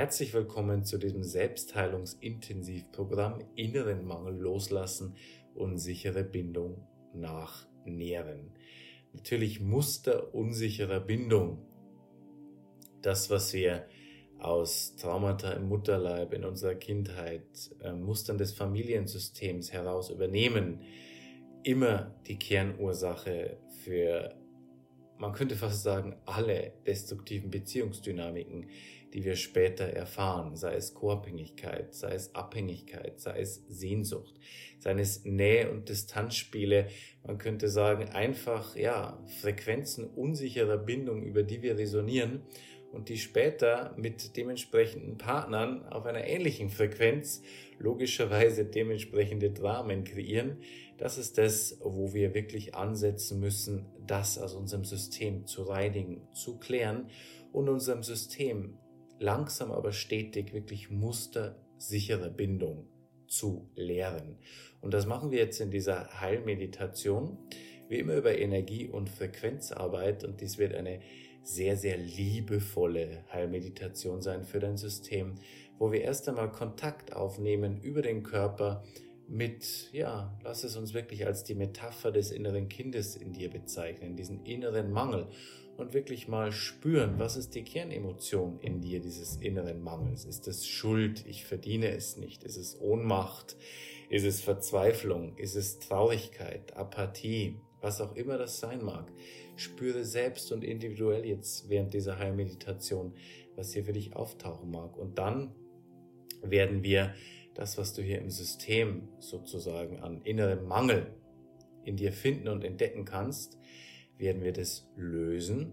Herzlich willkommen zu diesem Selbstheilungsintensivprogramm Inneren Mangel loslassen und sichere Bindung nachnähren. Natürlich Muster unsicherer Bindung. Das, was wir aus Traumata im Mutterleib, in unserer Kindheit, äh, Mustern des Familiensystems heraus übernehmen, immer die Kernursache für, man könnte fast sagen, alle destruktiven Beziehungsdynamiken, die wir später erfahren, sei es Co-Abhängigkeit, sei es Abhängigkeit, sei es Sehnsucht, sei es Nähe- und Distanzspiele. Man könnte sagen, einfach, ja, Frequenzen unsicherer Bindung, über die wir resonieren und die später mit dementsprechenden Partnern auf einer ähnlichen Frequenz logischerweise dementsprechende Dramen kreieren. Das ist das, wo wir wirklich ansetzen müssen, das aus unserem System zu reinigen, zu klären und unserem System langsam aber stetig wirklich mustersichere Bindung zu lehren. Und das machen wir jetzt in dieser Heilmeditation, wie immer über Energie- und Frequenzarbeit. Und dies wird eine sehr, sehr liebevolle Heilmeditation sein für dein System, wo wir erst einmal Kontakt aufnehmen über den Körper mit, ja, lass es uns wirklich als die Metapher des inneren Kindes in dir bezeichnen, diesen inneren Mangel und wirklich mal spüren, was ist die Kernemotion in dir dieses inneren Mangels? Ist es Schuld? Ich verdiene es nicht? Ist es Ohnmacht? Ist es Verzweiflung? Ist es Traurigkeit, Apathie? Was auch immer das sein mag. Spüre selbst und individuell jetzt während dieser Heilmeditation, was hier für dich auftauchen mag. Und dann werden wir das, was du hier im System sozusagen an innerem Mangel in dir finden und entdecken kannst, werden wir das lösen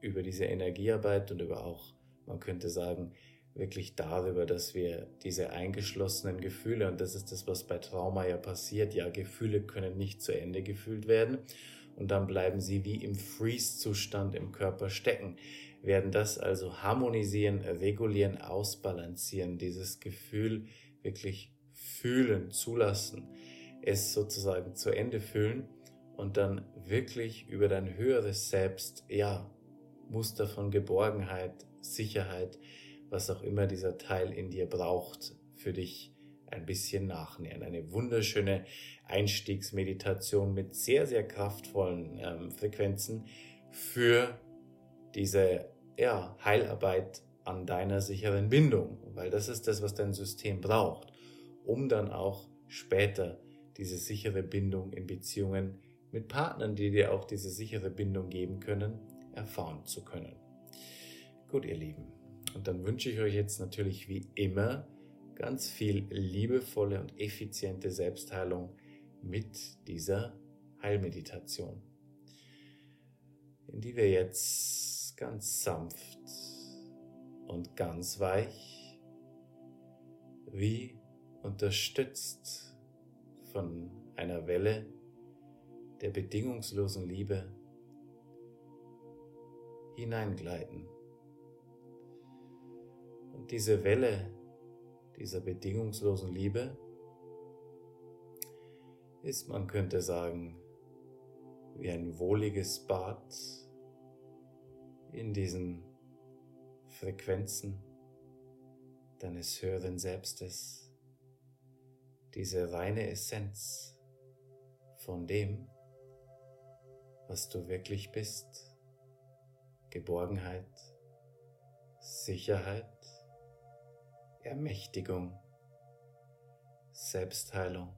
über diese Energiearbeit und über auch, man könnte sagen, wirklich darüber, dass wir diese eingeschlossenen Gefühle, und das ist das, was bei Trauma ja passiert, ja, Gefühle können nicht zu Ende gefühlt werden und dann bleiben sie wie im Freeze-Zustand im Körper stecken, werden das also harmonisieren, regulieren, ausbalancieren, dieses Gefühl wirklich fühlen, zulassen, es sozusagen zu Ende fühlen und dann wirklich über dein höheres Selbst, ja, Muster von Geborgenheit, Sicherheit, was auch immer dieser Teil in dir braucht, für dich ein bisschen nachnähern. Eine wunderschöne Einstiegsmeditation mit sehr, sehr kraftvollen ähm, Frequenzen für diese ja, Heilarbeit an deiner sicheren Bindung, weil das ist das, was dein System braucht, um dann auch später diese sichere Bindung in Beziehungen mit Partnern, die dir auch diese sichere Bindung geben können, erfahren zu können. Gut, ihr Lieben. Und dann wünsche ich euch jetzt natürlich wie immer ganz viel liebevolle und effiziente Selbstheilung mit dieser Heilmeditation, in die wir jetzt ganz sanft und ganz weich, wie unterstützt von einer Welle der bedingungslosen Liebe hineingleiten. Und diese Welle dieser bedingungslosen Liebe ist, man könnte sagen, wie ein wohliges Bad in diesen Frequenzen deines höheren Selbstes, diese reine Essenz von dem, was du wirklich bist. Geborgenheit, Sicherheit, Ermächtigung, Selbstheilung,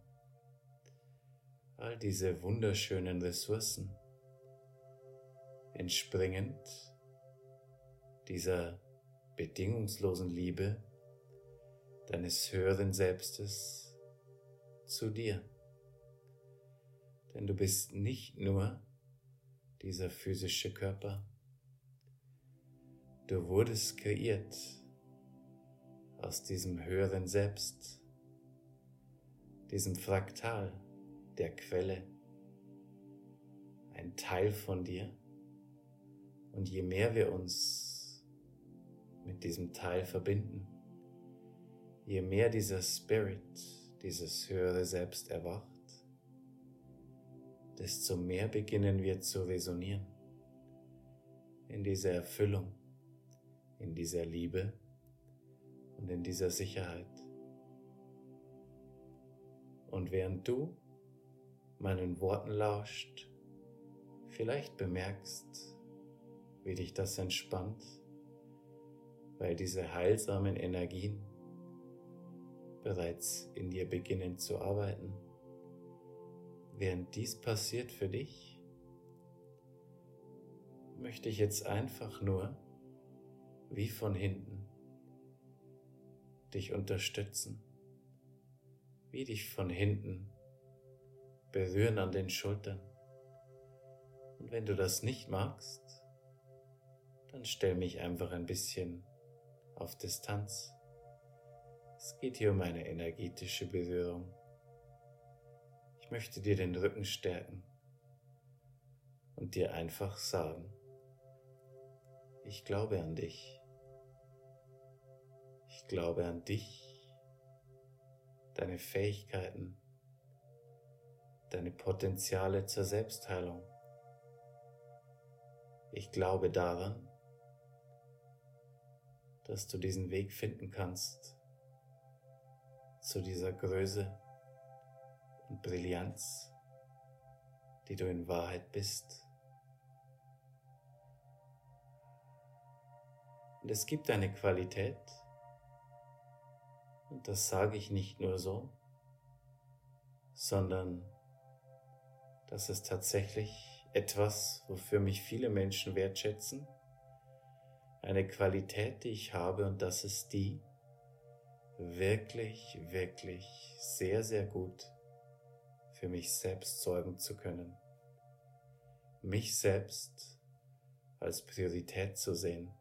all diese wunderschönen Ressourcen entspringend dieser bedingungslosen Liebe deines höheren Selbstes zu dir. Denn du bist nicht nur dieser physische Körper. Du wurdest kreiert aus diesem höheren Selbst, diesem Fraktal der Quelle, ein Teil von dir. Und je mehr wir uns mit diesem Teil verbinden, je mehr dieser Spirit, dieses höhere Selbst erwacht, desto mehr beginnen wir zu resonieren in dieser Erfüllung, in dieser Liebe und in dieser Sicherheit. Und während du meinen Worten lauscht, vielleicht bemerkst, wie dich das entspannt, weil diese heilsamen Energien bereits in dir beginnen zu arbeiten. Während dies passiert für dich, möchte ich jetzt einfach nur wie von hinten dich unterstützen, wie dich von hinten berühren an den Schultern. Und wenn du das nicht magst, dann stell mich einfach ein bisschen auf Distanz. Es geht hier um eine energetische Berührung. Möchte dir den Rücken stärken und dir einfach sagen, ich glaube an dich. Ich glaube an dich, deine Fähigkeiten, deine Potenziale zur Selbstheilung. Ich glaube daran, dass du diesen Weg finden kannst zu dieser Größe und Brillanz, die du in Wahrheit bist. Und es gibt eine Qualität, und das sage ich nicht nur so, sondern das ist tatsächlich etwas, wofür mich viele Menschen wertschätzen, eine Qualität, die ich habe, und das ist die, wirklich, wirklich sehr, sehr gut für mich selbst sorgen zu können. Mich selbst als Priorität zu sehen.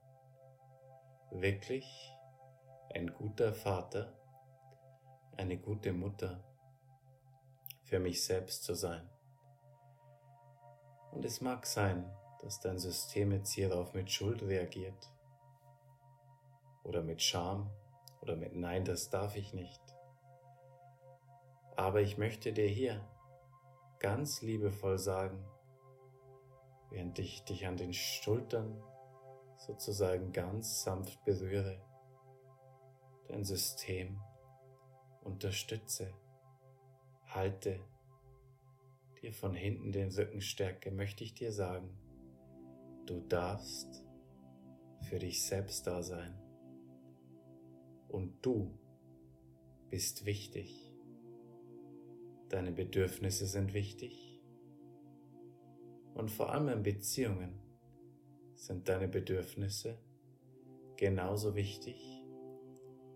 Wirklich ein guter Vater, eine gute Mutter für mich selbst zu sein. Und es mag sein, dass dein System jetzt hierauf mit Schuld reagiert oder mit Scham oder mit Nein, das darf ich nicht. Aber ich möchte dir hier ganz liebevoll sagen, während ich dich an den Schultern sozusagen ganz sanft berühre, dein System unterstütze, halte, dir von hinten den Rücken stärke, möchte ich dir sagen, du darfst für dich selbst da sein. Und du bist wichtig. Deine Bedürfnisse sind wichtig. Und vor allem in Beziehungen sind deine Bedürfnisse genauso wichtig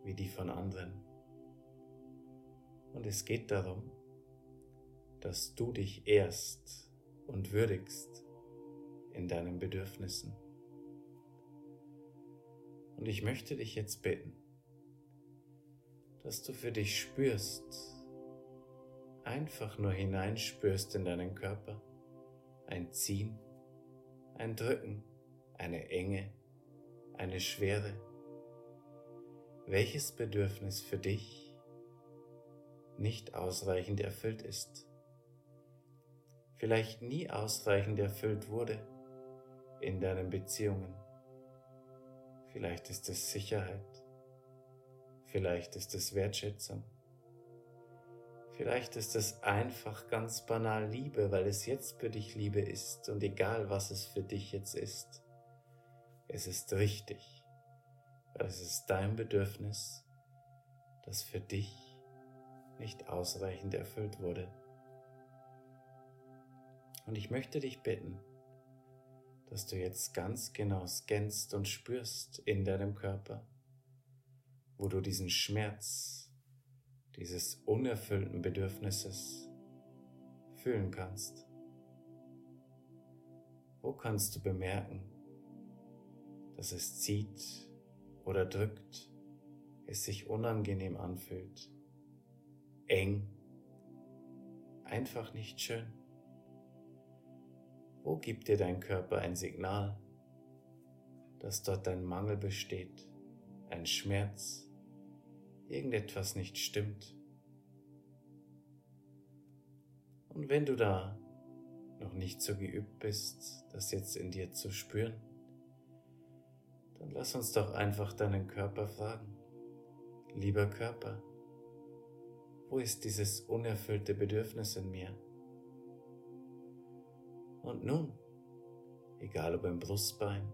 wie die von anderen. Und es geht darum, dass du dich ehrst und würdigst in deinen Bedürfnissen. Und ich möchte dich jetzt bitten, dass du für dich spürst, einfach nur hineinspürst in deinen Körper, ein Ziehen, ein Drücken, eine Enge, eine Schwere. Welches Bedürfnis für dich nicht ausreichend erfüllt ist, vielleicht nie ausreichend erfüllt wurde in deinen Beziehungen. Vielleicht ist es Sicherheit, Vielleicht ist es Wertschätzung. Vielleicht ist es einfach ganz banal Liebe, weil es jetzt für dich Liebe ist und egal was es für dich jetzt ist, es ist richtig, weil es ist dein Bedürfnis, das für dich nicht ausreichend erfüllt wurde. Und ich möchte dich bitten, dass du jetzt ganz genau scannst und spürst in deinem Körper, wo du diesen Schmerz dieses unerfüllten Bedürfnisses fühlen kannst. Wo kannst du bemerken, dass es zieht oder drückt, es sich unangenehm anfühlt, eng, einfach nicht schön? Wo gibt dir dein Körper ein Signal, dass dort ein Mangel besteht, ein Schmerz, irgendetwas nicht stimmt. Und wenn du da noch nicht so geübt bist, das jetzt in dir zu spüren, dann lass uns doch einfach deinen Körper fragen. lieber Körper, wo ist dieses unerfüllte Bedürfnis in mir? Und nun, egal ob im Brustbein,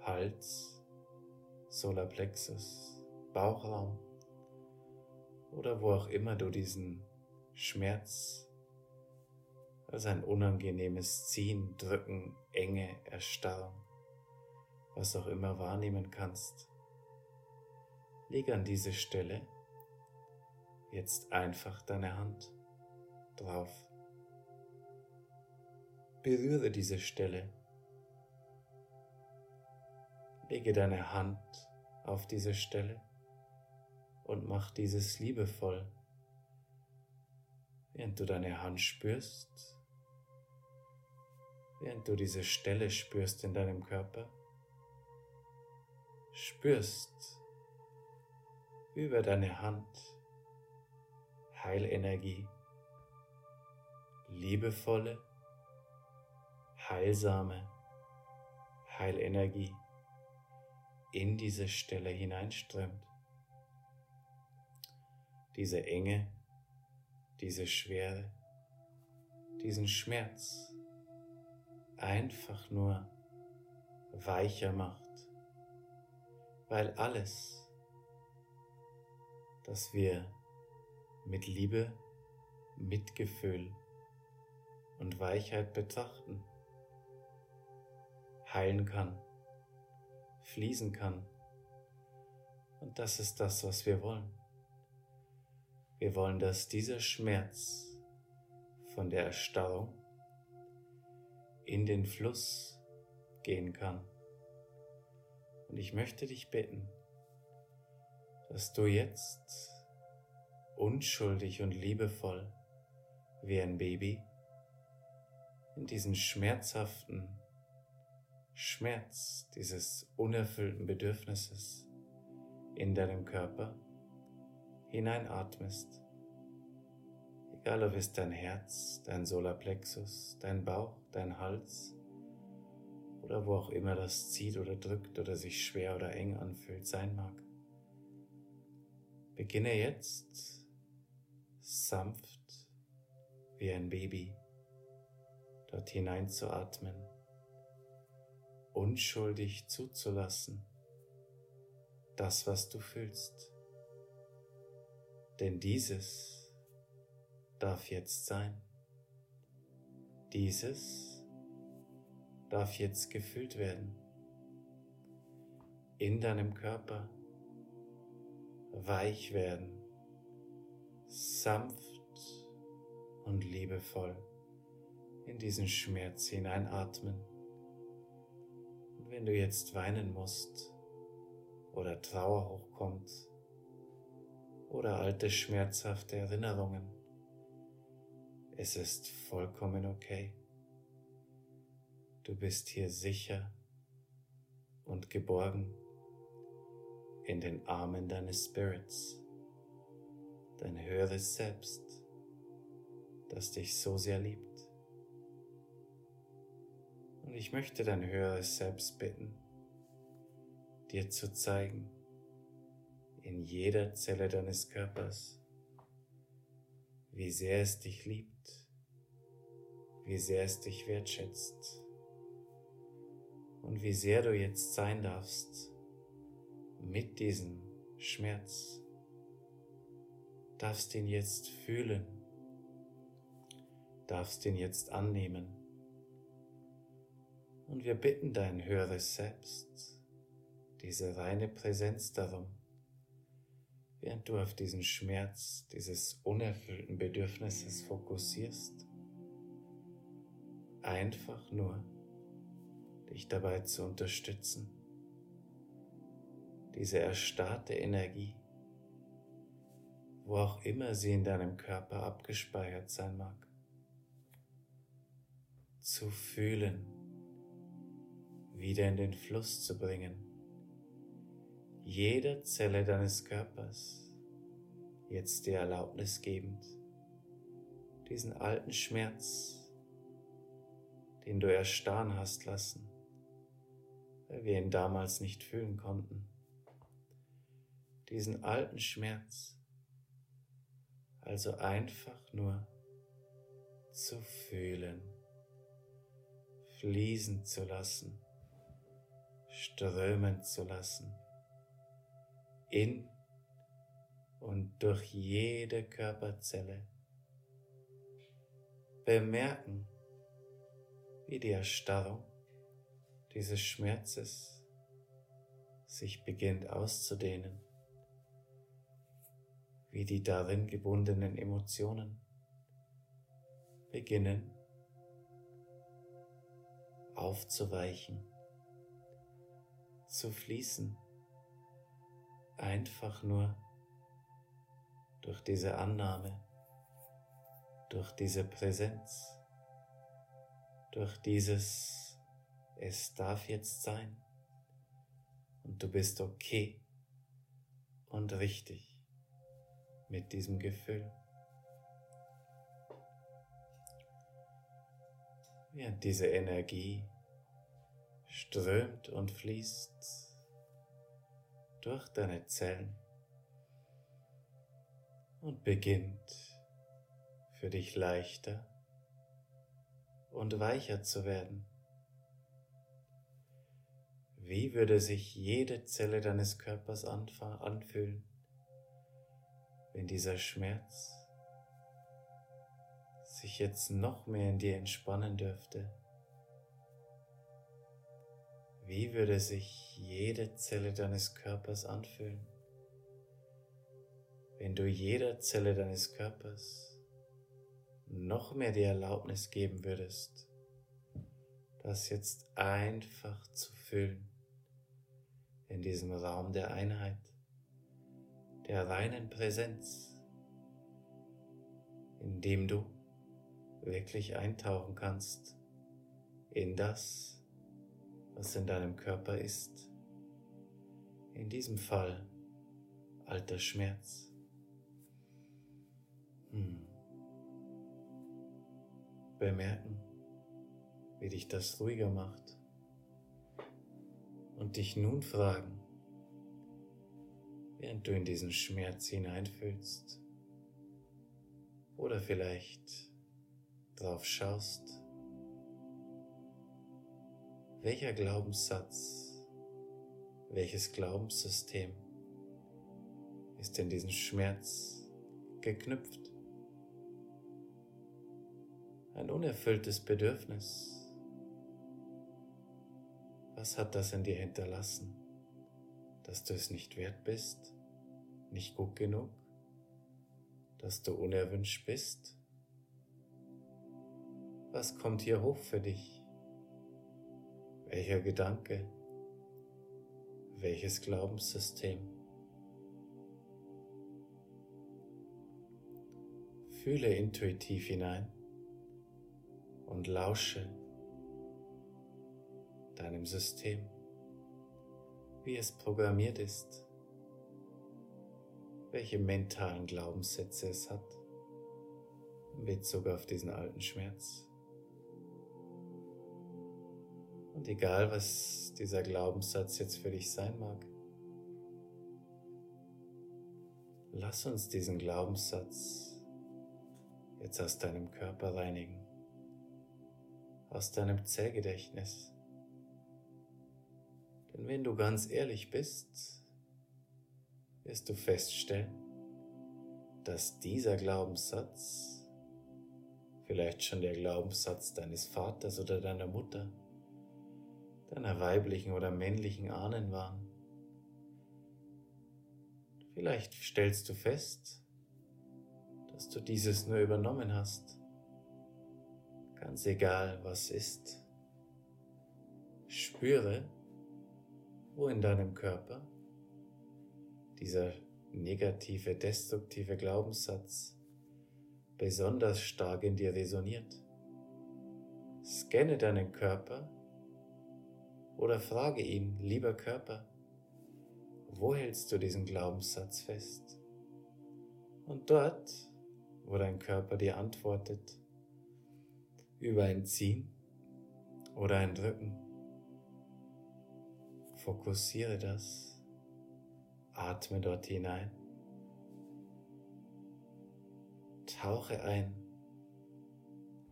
Hals, Solarplexus, Bauchraum oder wo auch immer du diesen Schmerz als ein unangenehmes Ziehen, Drücken, Enge, Erstarrung, was auch immer wahrnehmen kannst. Leg an diese Stelle jetzt einfach deine Hand drauf. Berühre diese Stelle. Lege deine Hand auf diese Stelle und mach dieses liebevoll. Während du deine Hand spürst, während du diese Stelle spürst in deinem Körper, spürst über deine Hand Heilenergie, liebevolle, heilsame Heilenergie in diese Stelle hineinströmt. Diese Enge, diese Schwere, diesen Schmerz einfach nur weicher macht, weil alles, das wir mit Liebe, Mitgefühl und Weichheit betrachten, heilen kann, fließen kann. Und das ist das, was wir wollen. Wir wollen, dass dieser Schmerz von der Erstarrung in den Fluss gehen kann. Und ich möchte dich bitten, dass du jetzt unschuldig und liebevoll wie ein Baby in diesen schmerzhaften Schmerz dieses unerfüllten Bedürfnisses in deinem Körper hineinatmest. Egal ob es dein Herz, dein Solarplexus, dein Bauch, dein Hals oder wo auch immer das zieht oder drückt oder sich schwer oder eng anfühlt sein mag. Beginne jetzt sanft wie ein Baby dort hineinzuatmen, unschuldig zuzulassen, das, was du fühlst. Denn dieses darf jetzt sein. Dieses darf jetzt gefühlt werden. In deinem Körper weich werden sanft und liebevoll in diesen Schmerz hineinatmen. Und wenn du jetzt weinen musst oder Trauer hochkommt oder alte schmerzhafte Erinnerungen, es ist vollkommen okay. Du bist hier sicher und geborgen in den Armen deines Spirits dein höheres Selbst, das dich so sehr liebt. Und ich möchte dein höheres Selbst bitten, dir zu zeigen, in jeder Zelle deines Körpers, wie sehr es dich liebt, wie sehr es dich wertschätzt und wie sehr du jetzt sein darfst mit diesem Schmerz darfst ihn jetzt fühlen, darfst ihn jetzt annehmen. Und wir bitten dein höheres Selbst, diese reine Präsenz darum, während du auf diesen Schmerz dieses unerfüllten Bedürfnisses fokussierst, einfach nur dich dabei zu unterstützen, diese erstarrte Energie wo auch immer sie in deinem Körper abgespeichert sein mag, zu fühlen, wieder in den Fluss zu bringen, jeder Zelle deines Körpers jetzt die Erlaubnis gebend, diesen alten Schmerz, den du erstarren hast lassen, weil wir ihn damals nicht fühlen konnten, diesen alten Schmerz also einfach nur zu fühlen, fließen zu lassen, strömen zu lassen, in und durch jede Körperzelle. Bemerken, wie die Erstarrung dieses Schmerzes sich beginnt auszudehnen, wie die darin gebundenen Emotionen beginnen aufzuweichen, zu fließen, einfach nur durch diese Annahme, durch diese Präsenz, durch dieses Es darf jetzt sein und du bist okay und richtig mit diesem Gefühl. Während diese Energie strömt und fließt durch deine Zellen und beginnt für dich leichter und weicher zu werden. Wie würde sich jede Zelle deines Körpers anfühlen, wenn dieser Schmerz sich jetzt noch mehr in dir entspannen dürfte? Wie würde sich jede Zelle deines Körpers anfühlen, wenn du jeder Zelle deines Körpers noch mehr die Erlaubnis geben würdest, das jetzt einfach zu füllen in diesem Raum der Einheit, der reinen Präsenz, in dem du wirklich eintauchen kannst in das, was in deinem Körper ist. In diesem Fall alter Schmerz. Hm. Bemerken, wie dich das ruhiger macht. Und dich nun fragen, während du in diesen Schmerz hineinfühlst, oder vielleicht drauf schaust, welcher Glaubenssatz, welches Glaubenssystem ist in diesen Schmerz geknüpft? Ein unerfülltes Bedürfnis. Was hat das in dir hinterlassen? Dass du es nicht wert bist, nicht gut genug, dass du unerwünscht bist? Was kommt hier hoch für dich? Welcher Gedanke? Welches Glaubenssystem? Fühle intuitiv hinein und lausche deinem System, wie es programmiert ist, welche mentalen Glaubenssätze es hat in Bezug auf diesen alten Schmerz. Und egal, was dieser Glaubenssatz jetzt für dich sein mag, lass uns diesen Glaubenssatz jetzt aus deinem Körper reinigen, aus deinem Zellgedächtnis. Denn wenn du ganz ehrlich bist, wirst du feststellen, dass dieser Glaubenssatz, vielleicht schon der Glaubenssatz deines Vaters oder deiner Mutter, deiner weiblichen oder männlichen Ahnen waren. Vielleicht stellst du fest, dass du dieses nur übernommen hast. Ganz egal, was ist. Spüre, wo in deinem Körper dieser negative, destruktive Glaubenssatz besonders stark in dir resoniert. Scanne deinen Körper oder frage ihn, lieber Körper, wo hältst du diesen Glaubenssatz fest? Und dort, wo dein Körper dir antwortet, über ein Ziehen oder ein Drücken, fokussiere das Atme dort hinein. Tauche ein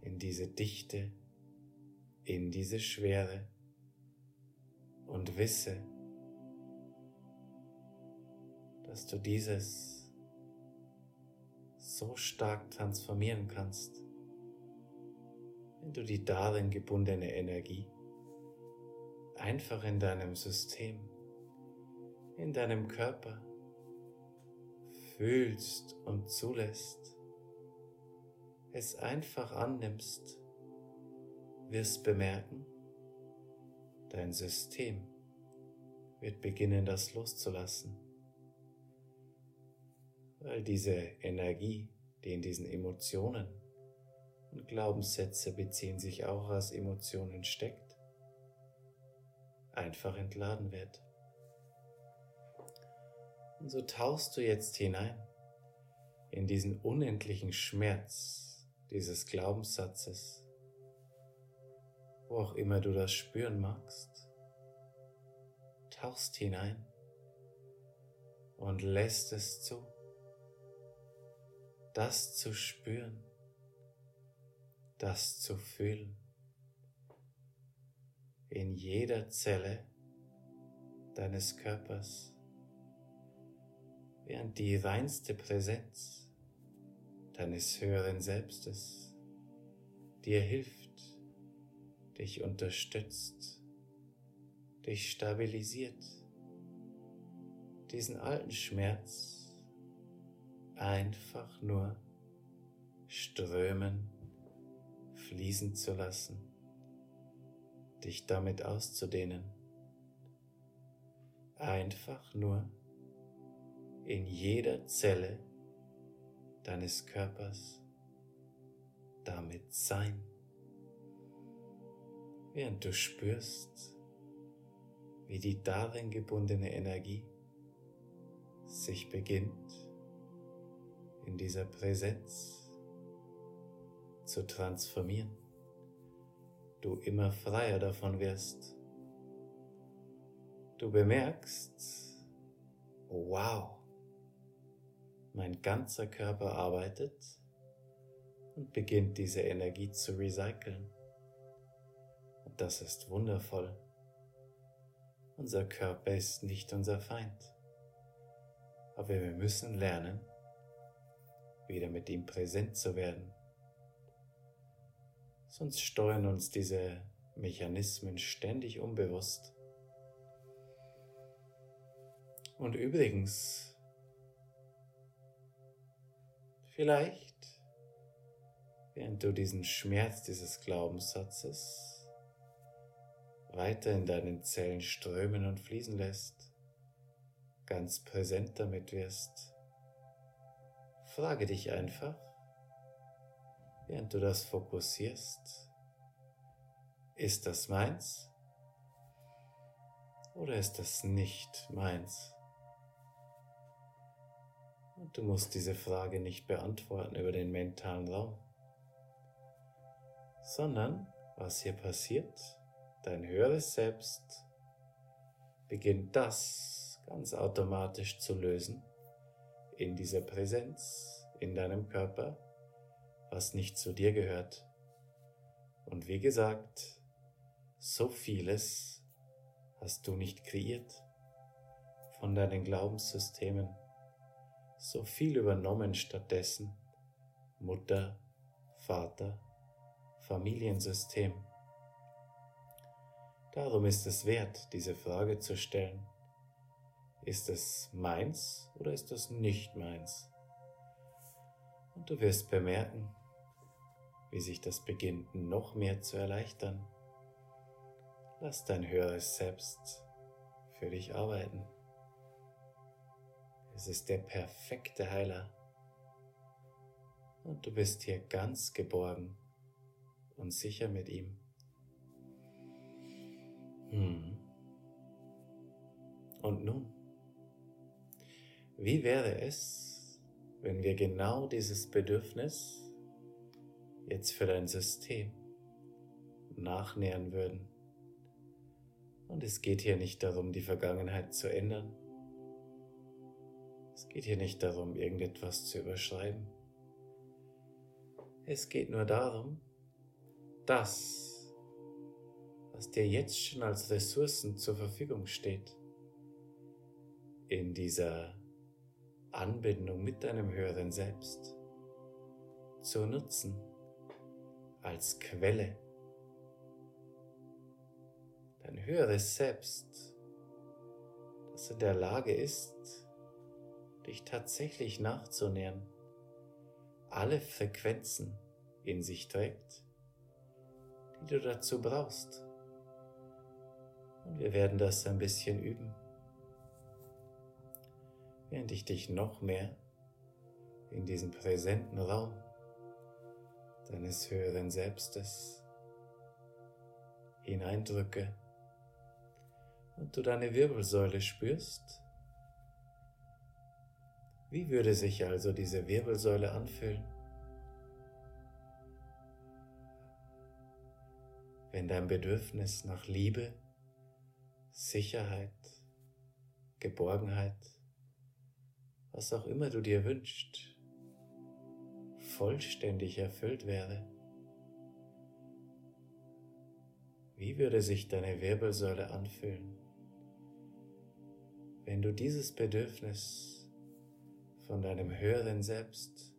in diese Dichte, in diese Schwere und wisse, dass du dieses so stark transformieren kannst, wenn du die darin gebundene Energie einfach in deinem System, in deinem Körper fühlst und zulässt, es einfach annimmst, wirst bemerken, dein System wird beginnen, das loszulassen weil diese Energie, die in diesen Emotionen und Glaubenssätze beziehen sich auch aus Emotionen steckt, einfach entladen wird. Und so tauchst du jetzt hinein in diesen unendlichen Schmerz dieses Glaubenssatzes, wo auch immer du das spüren magst, tauchst hinein und lässt es zu das zu spüren, das zu fühlen. In jeder Zelle deines Körpers, während die reinste Präsenz deines höheren Selbstes dir hilft, dich unterstützt, dich stabilisiert, diesen alten Schmerz einfach nur strömen, fließen zu lassen, dich damit auszudehnen, einfach nur in jeder Zelle deines Körpers damit sein, während du spürst, wie die darin gebundene Energie sich beginnt in dieser Präsenz zu transformieren, du immer freier davon wirst. Du bemerkst, wow, mein ganzer Körper arbeitet und beginnt diese Energie zu recyceln. Das ist wundervoll. Unser Körper ist nicht unser Feind. Aber wir müssen lernen, wieder mit ihm präsent zu werden. Sonst steuern uns diese Mechanismen ständig unbewusst. Und übrigens, vielleicht, während du diesen Schmerz dieses Glaubenssatzes weiter in deinen Zellen strömen und fließen lässt, ganz präsent damit wirst, Frage dich einfach, während du das fokussierst, ist das meins oder ist das nicht meins? Und du musst diese Frage nicht beantworten über den mentalen Raum, sondern was hier passiert, dein höheres Selbst beginnt das ganz automatisch zu lösen in dieser Präsenz, in deinem Körper, was nicht zu dir gehört. Und wie gesagt, so vieles hast du nicht kreiert von deinen Glaubenssystemen, so viel übernommen stattdessen Mutter, Vater, Familiensystem. Darum ist es wert, diese Frage zu stellen. Ist es meins oder ist es nicht meins? Und du wirst bemerken, wie sich das beginnt noch mehr zu erleichtern. Lass dein höheres Selbst für dich arbeiten. Es ist der perfekte Heiler. Und du bist hier ganz geborgen und sicher mit ihm. Hm. Und nun? Wie wäre es, wenn wir genau dieses Bedürfnis jetzt für dein System nachnähern würden? Und es geht hier nicht darum, die Vergangenheit zu ändern, Es geht hier nicht darum, irgendetwas zu überschreiben. Es geht nur darum, das, was dir jetzt schon als Ressourcen zur Verfügung steht, in dieser Anbindung mit deinem höheren Selbst zu nutzen als Quelle. Dein höheres Selbst, das in der Lage ist, dich tatsächlich nachzunähern, alle Frequenzen in sich trägt, die du dazu brauchst. Und wir werden das ein bisschen üben während ich dich noch mehr in diesen präsenten Raum deines höheren Selbstes hineindrücke und du deine Wirbelsäule spürst. Wie würde sich also diese Wirbelsäule anfühlen, wenn dein Bedürfnis nach Liebe, Sicherheit, Geborgenheit was auch immer du dir wünschst, vollständig erfüllt wäre? Wie würde sich deine Wirbelsäule anfühlen, wenn du dieses Bedürfnis von deinem höheren Selbst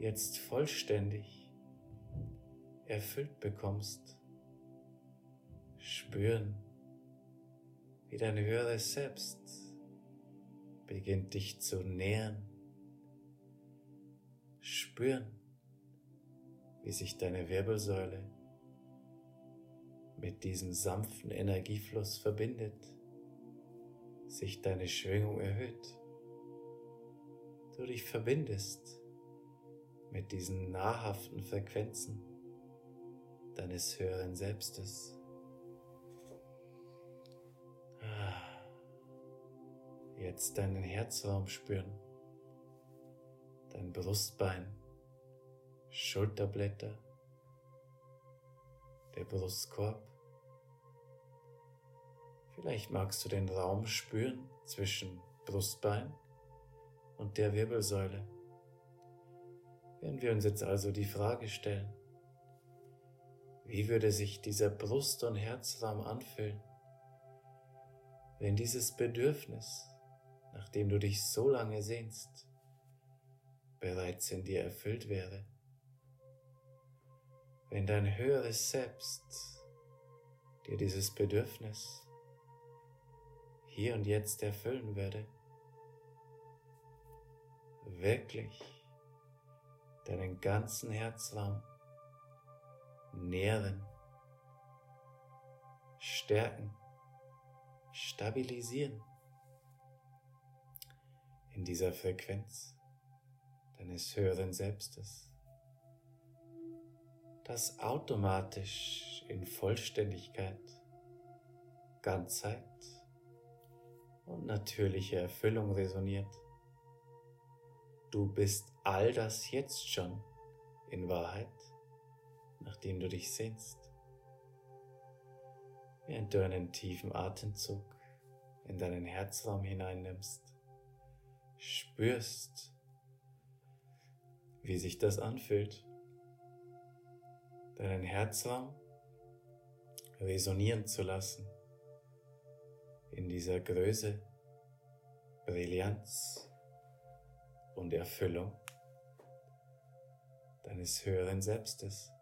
jetzt vollständig erfüllt bekommst? Spüren, wie dein höheres Selbst beginnt dich zu nähern. Spüren, wie sich deine Wirbelsäule mit diesem sanften Energiefluss verbindet, sich deine Schwingung erhöht. Du dich verbindest mit diesen nahrhaften Frequenzen deines höheren Selbstes. Jetzt deinen Herzraum spüren, dein Brustbein, Schulterblätter, der Brustkorb. Vielleicht magst du den Raum spüren zwischen Brustbein und der Wirbelsäule. Wenn wir uns jetzt also die Frage stellen, wie würde sich dieser Brust- und Herzraum anfühlen, wenn dieses Bedürfnis nachdem du dich so lange sehnst, bereits in dir erfüllt wäre. Wenn dein höheres Selbst dir dieses Bedürfnis hier und jetzt erfüllen würde, wirklich deinen ganzen Herzraum nähren, stärken, stabilisieren in dieser Frequenz deines höheren Selbstes, das automatisch in Vollständigkeit, Ganzheit und natürliche Erfüllung resoniert. Du bist all das jetzt schon in Wahrheit, nachdem du dich sehnst. Während du einen tiefen Atemzug in deinen Herzraum hineinnimmst, spürst, wie sich das anfühlt, deinen Herzraum resonieren zu lassen in dieser Größe, Brillanz und Erfüllung deines höheren Selbstes.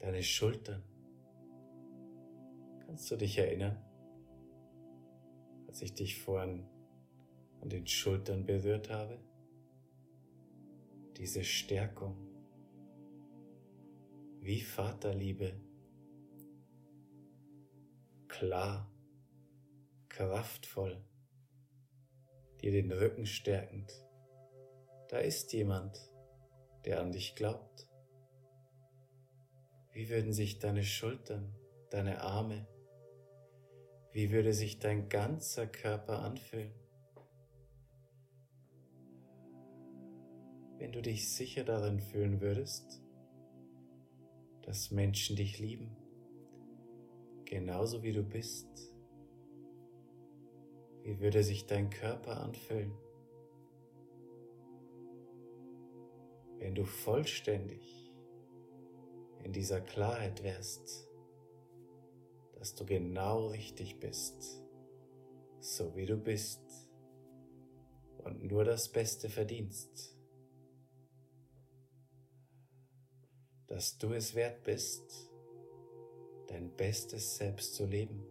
Deine Schultern Kannst du dich erinnern, als ich dich vorhin an den Schultern berührt habe? Diese Stärkung, wie Vaterliebe, klar, kraftvoll, dir den Rücken stärkend. Da ist jemand, der an dich glaubt. Wie würden sich deine Schultern, deine Arme, wie würde sich dein ganzer Körper anfühlen? Wenn du dich sicher darin fühlen würdest, dass Menschen dich lieben, genauso wie du bist? Wie würde sich dein Körper anfühlen, wenn du vollständig in dieser Klarheit wärst, dass du genau richtig bist, so wie du bist und nur das Beste verdienst, dass du es wert bist, dein bestes Selbst zu leben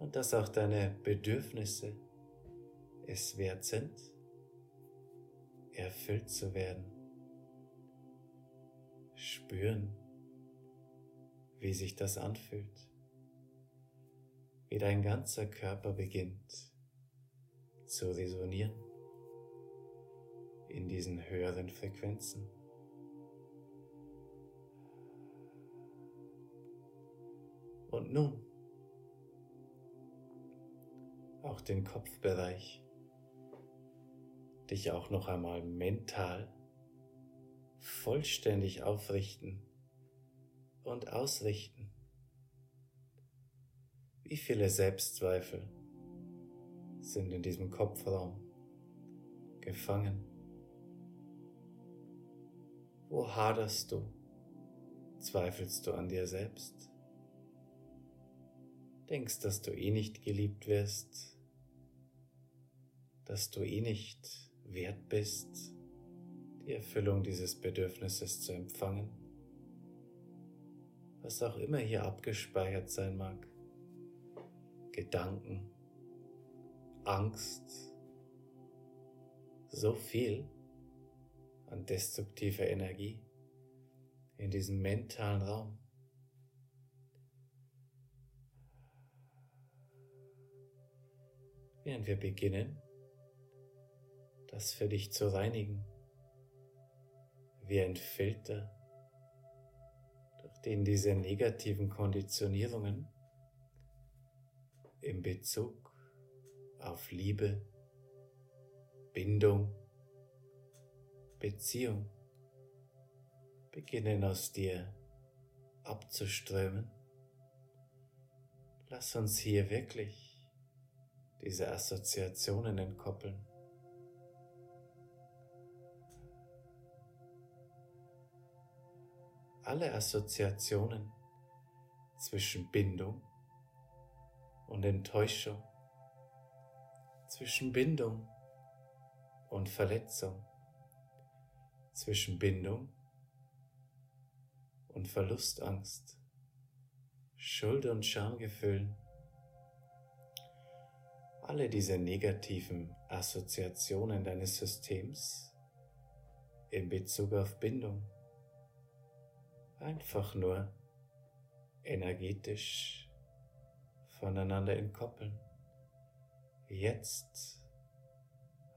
und dass auch deine Bedürfnisse es wert sind, erfüllt zu werden. Spüren, wie sich das anfühlt, wie dein ganzer Körper beginnt zu resonieren in diesen höheren Frequenzen. Und nun auch den Kopfbereich, dich auch noch einmal mental vollständig aufrichten und ausrichten. Wie viele Selbstzweifel sind in diesem Kopfraum gefangen? Wo haderst du? Zweifelst du an dir selbst? denkst, dass du eh nicht geliebt wirst, dass du eh nicht wert bist, die Erfüllung dieses Bedürfnisses zu empfangen, was auch immer hier abgespeichert sein mag, Gedanken, Angst, so viel an destruktiver Energie in diesem mentalen Raum. während wir beginnen, das für dich zu reinigen, wie ein Filter, durch den diese negativen Konditionierungen in Bezug auf Liebe, Bindung, Beziehung beginnen aus dir abzuströmen. Lass uns hier wirklich diese Assoziationen entkoppeln. Alle Assoziationen zwischen Bindung und Enttäuschung, zwischen Bindung und Verletzung, zwischen Bindung und Verlustangst, Schuld und Schamgefühlen, alle diese negativen Assoziationen deines Systems in Bezug auf Bindung einfach nur energetisch voneinander entkoppeln. Jetzt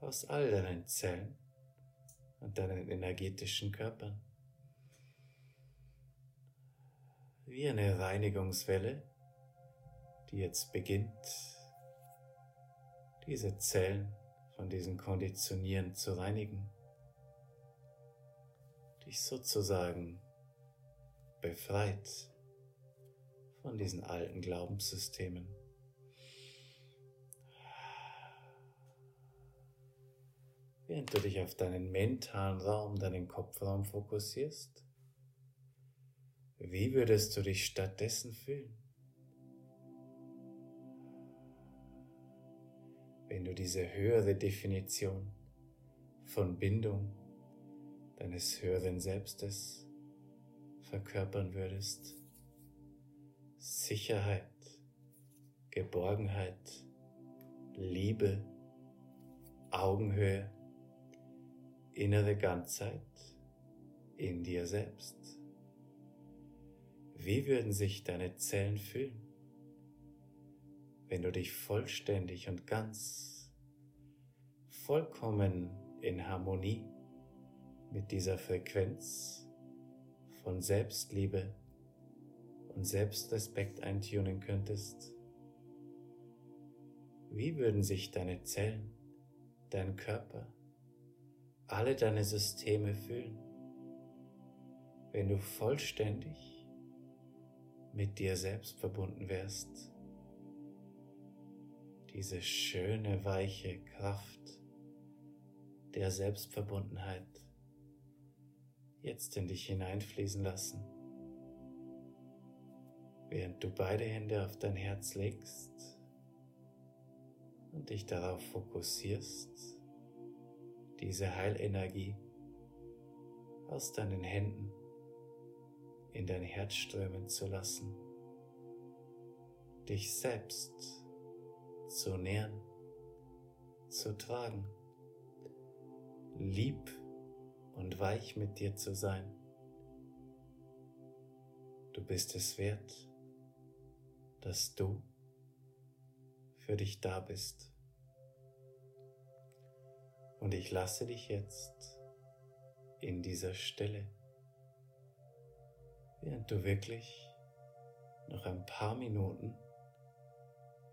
aus all deinen Zellen und deinen energetischen Körpern. Wie eine Reinigungswelle, die jetzt beginnt diese Zellen von diesen Konditionieren zu reinigen, dich sozusagen befreit von diesen alten Glaubenssystemen. Während du dich auf deinen mentalen Raum, deinen Kopfraum fokussierst, wie würdest du dich stattdessen fühlen? wenn du diese höhere Definition von Bindung deines höheren Selbstes verkörpern würdest. Sicherheit, Geborgenheit, Liebe, Augenhöhe, innere Ganzheit in dir selbst. Wie würden sich deine Zellen fühlen? wenn du dich vollständig und ganz, vollkommen in Harmonie mit dieser Frequenz von Selbstliebe und Selbstrespekt eintunen könntest, wie würden sich deine Zellen, dein Körper, alle deine Systeme fühlen, wenn du vollständig mit dir selbst verbunden wirst. Diese schöne, weiche Kraft der Selbstverbundenheit jetzt in dich hineinfließen lassen, während du beide Hände auf dein Herz legst und dich darauf fokussierst, diese Heilenergie aus deinen Händen in dein Herz strömen zu lassen, dich selbst zu nähern, zu tragen, lieb und weich mit dir zu sein. Du bist es wert, dass du für dich da bist. Und ich lasse dich jetzt in dieser Stille, während du wirklich noch ein paar Minuten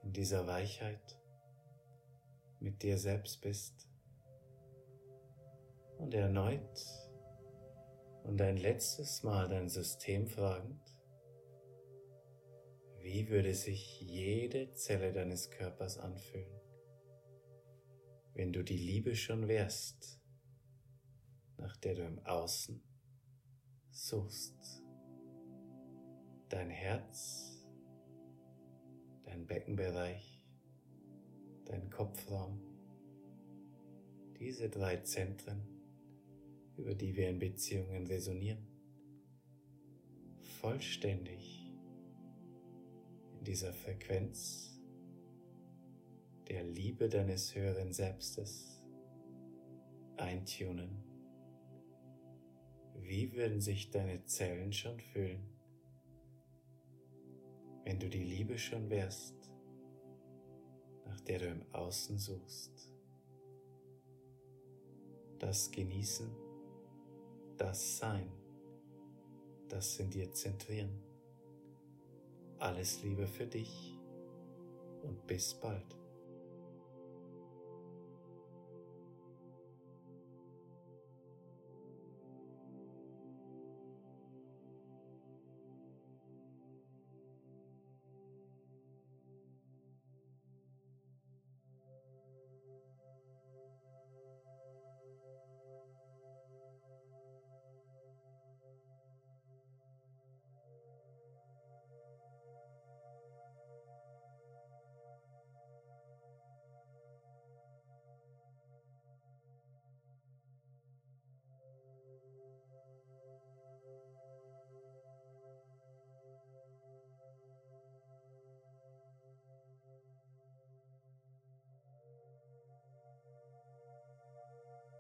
in dieser Weichheit mit dir selbst bist und erneut und ein letztes Mal dein System fragend, wie würde sich jede Zelle deines Körpers anfühlen, wenn du die Liebe schon wärst, nach der du im Außen suchst. Dein Herz, dein Beckenbereich, dein Kopfraum, diese drei Zentren, über die wir in Beziehungen resonieren, vollständig dieser Frequenz der Liebe deines höheren Selbstes eintunen. Wie würden sich deine Zellen schon fühlen, wenn du die Liebe schon wärst, nach der du im Außen suchst? Das Genießen, das Sein, das in dir zentrieren. Alles Liebe für dich und bis bald.